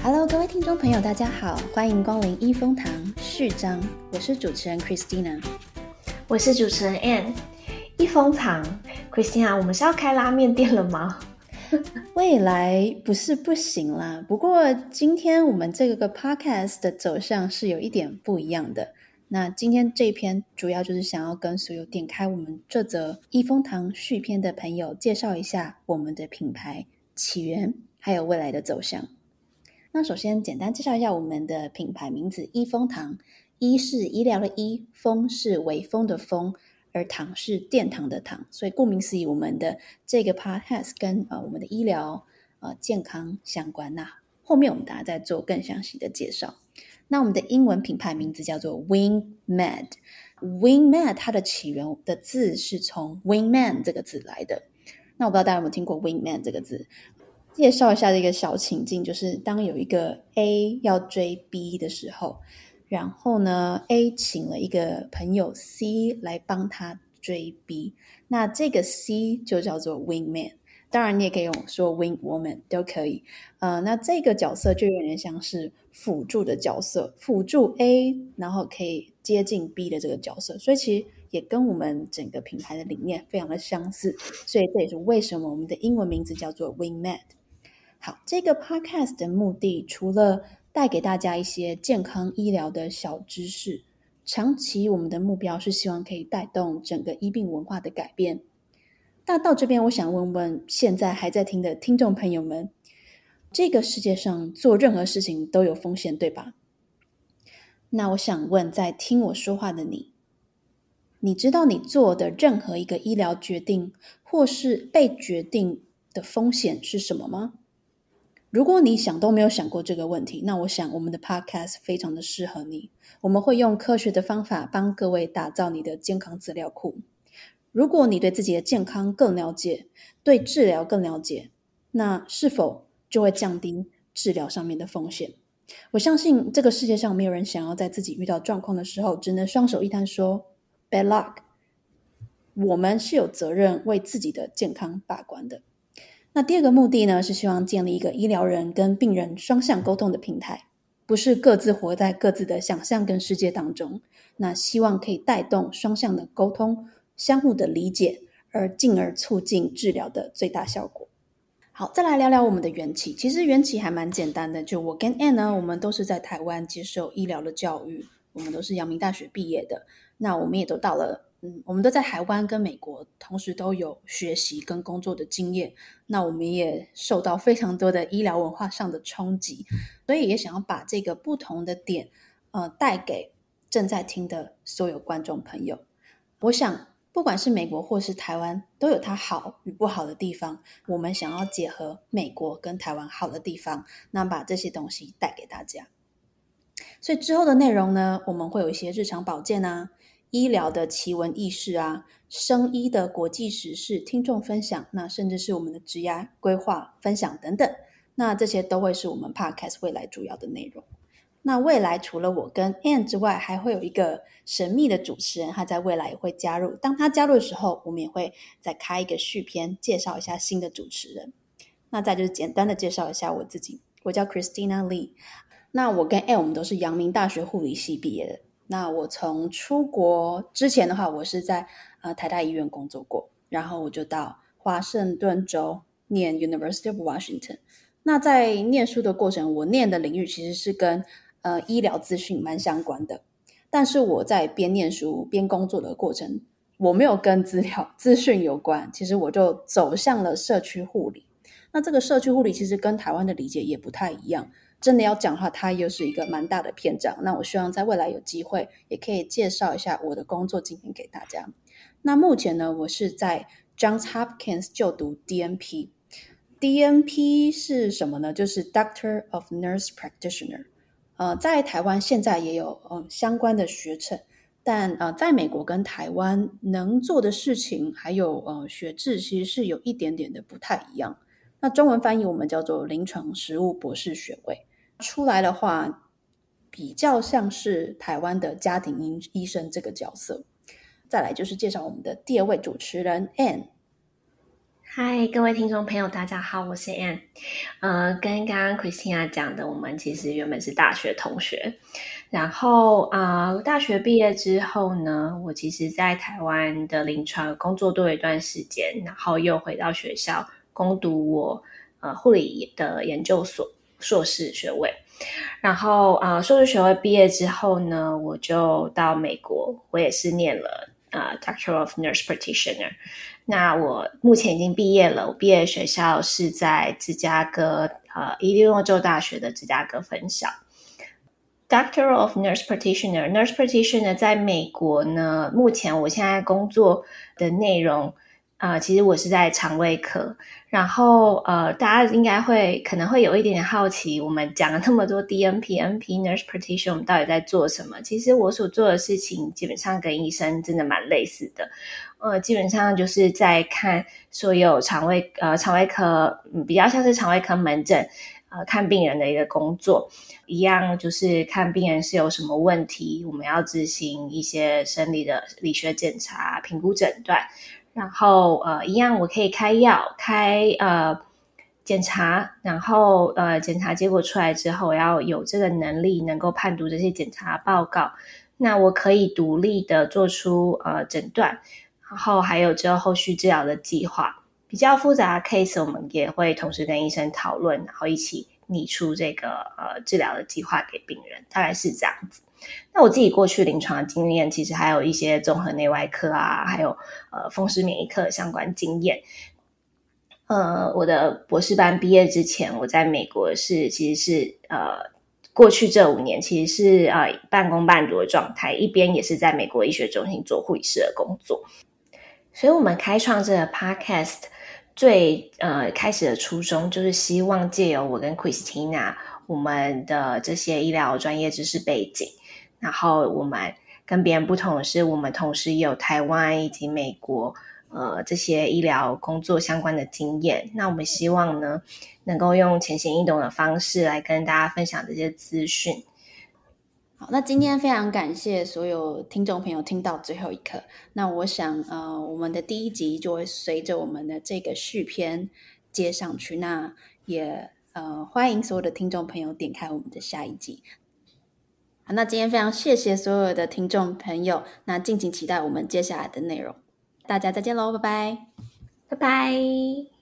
Hello，各位听众朋友，大家好，欢迎光临一风堂序章。我是主持人 Christina，我是主持人 Anne。一风堂，Christina，我们是要开拉面店了吗？未来不是不行啦，不过今天我们这个 Podcast 的走向是有一点不一样的。那今天这篇主要就是想要跟所有点开我们这则一风堂续篇的朋友介绍一下我们的品牌起源，还有未来的走向。那首先简单介绍一下我们的品牌名字“一风堂”，“医”是医疗的“医”，“风”是微风的“风”，而“堂”是殿堂的“堂”。所以顾名思义，我们的这个 podcast 跟呃我们的医疗呃健康相关。那后面我们大家再做更详细的介绍。那我们的英文品牌名字叫做 WingMed。WingMed 它的起源的字是从 Wingman 这个字来的。那我不知道大家有没有听过 Wingman 这个字？介绍一下这个小情境，就是当有一个 A 要追 B 的时候，然后呢，A 请了一个朋友 C 来帮他追 B，那这个 C 就叫做 Wingman。当然，你也可以用说 Wing Woman 都可以。呃，那这个角色就有点像是辅助的角色，辅助 A，然后可以接近 B 的这个角色，所以其实也跟我们整个品牌的理念非常的相似。所以这也是为什么我们的英文名字叫做 wing man。好，这个 podcast 的目的除了带给大家一些健康医疗的小知识，长期我们的目标是希望可以带动整个医病文化的改变。那到这边，我想问问现在还在听的听众朋友们，这个世界上做任何事情都有风险，对吧？那我想问，在听我说话的你，你知道你做的任何一个医疗决定，或是被决定的风险是什么吗？如果你想都没有想过这个问题，那我想我们的 podcast 非常的适合你。我们会用科学的方法帮各位打造你的健康资料库。如果你对自己的健康更了解，对治疗更了解，那是否就会降低治疗上面的风险？我相信这个世界上没有人想要在自己遇到状况的时候，只能双手一摊说 “bad luck”。我们是有责任为自己的健康把关的。那第二个目的呢，是希望建立一个医疗人跟病人双向沟通的平台，不是各自活在各自的想象跟世界当中。那希望可以带动双向的沟通，相互的理解，而进而促进治疗的最大效果。好，再来聊聊我们的缘起。其实缘起还蛮简单的，就我跟 Anne 呢，我们都是在台湾接受医疗的教育，我们都是阳明大学毕业的。那我们也都到了。嗯，我们都在台湾跟美国同时都有学习跟工作的经验，那我们也受到非常多的医疗文化上的冲击，所以也想要把这个不同的点，呃，带给正在听的所有观众朋友。我想，不管是美国或是台湾，都有它好与不好的地方。我们想要结合美国跟台湾好的地方，那把这些东西带给大家。所以之后的内容呢，我们会有一些日常保健啊。医疗的奇闻异事啊，生医的国际时事，听众分享，那甚至是我们的职涯规划分享等等，那这些都会是我们 Podcast 未来主要的内容。那未来除了我跟 Anne 之外，还会有一个神秘的主持人，他在未来也会加入。当他加入的时候，我们也会再开一个续篇，介绍一下新的主持人。那再就是简单的介绍一下我自己，我叫 Christina Lee。那我跟 Anne 我们都是阳明大学护理系毕业的。那我从出国之前的话，我是在呃台大医院工作过，然后我就到华盛顿州念 University of Washington。那在念书的过程，我念的领域其实是跟呃医疗资讯蛮相关的。但是我在边念书边工作的过程，我没有跟资料资讯有关，其实我就走向了社区护理。那这个社区护理其实跟台湾的理解也不太一样。真的要讲的话，它又是一个蛮大的篇章。那我希望在未来有机会，也可以介绍一下我的工作经验给大家。那目前呢，我是在 Johns Hopkins 就读 DNP。DNP 是什么呢？就是 Doctor of Nurse Practitioner。呃，在台湾现在也有嗯、相关的学程，但呃，在美国跟台湾能做的事情还有呃学制，其实是有一点点的不太一样。那中文翻译我们叫做临床实务博士学位。出来的话，比较像是台湾的家庭医医生这个角色。再来就是介绍我们的第二位主持人 Anne。嗨，各位听众朋友，大家好，我是 Anne。呃，跟刚刚 Christina 讲的，我们其实原本是大学同学。然后啊、呃，大学毕业之后呢，我其实在台湾的临床工作多一段时间，然后又回到学校攻读我呃护理的研究所硕士学位。然后啊、硕士学位毕业之后呢，我就到美国，我也是念了啊、Doctor of Nurse Practitioner。那我目前已经毕业了，我毕业学校是在芝加哥，呃，伊利诺州大学的芝加哥分校。Doctor of Nurse Practitioner，Nurse Practitioner 在美国呢，目前我现在工作的内容，呃，其实我是在肠胃科。然后，呃，大家应该会可能会有一点点好奇，我们讲了那么多 DNP、NP、Nurse Practitioner，我们到底在做什么？其实我所做的事情，基本上跟医生真的蛮类似的。呃，基本上就是在看所有肠胃呃肠胃科，嗯，比较像是肠胃科门诊，呃，看病人的一个工作一样，就是看病人是有什么问题，我们要执行一些生理的理学检查、评估诊断，然后呃，一样我可以开药、开呃检查，然后呃检查结果出来之后，我要有这个能力能够判读这些检查报告，那我可以独立的做出呃诊断。然后还有之后后续治疗的计划，比较复杂的 case，我们也会同时跟医生讨论，然后一起拟出这个呃治疗的计划给病人，大概是这样子。那我自己过去临床的经验，其实还有一些综合内外科啊，还有呃风湿免疫科相关经验。呃，我的博士班毕业之前，我在美国是其实是呃过去这五年其实是呃半工半读的状态，一边也是在美国医学中心做护理师的工作。所以，我们开创这个 podcast 最呃开始的初衷，就是希望借由我跟 Christina 我们的这些医疗专业知识背景，然后我们跟别人不同的是，我们同时有台湾以及美国呃这些医疗工作相关的经验。那我们希望呢，能够用浅显易懂的方式来跟大家分享这些资讯。好，那今天非常感谢所有听众朋友听到最后一刻。那我想，呃，我们的第一集就会随着我们的这个续篇接上去。那也呃，欢迎所有的听众朋友点开我们的下一集。好，那今天非常谢谢所有的听众朋友，那敬请期待我们接下来的内容。大家再见喽，拜拜，拜拜。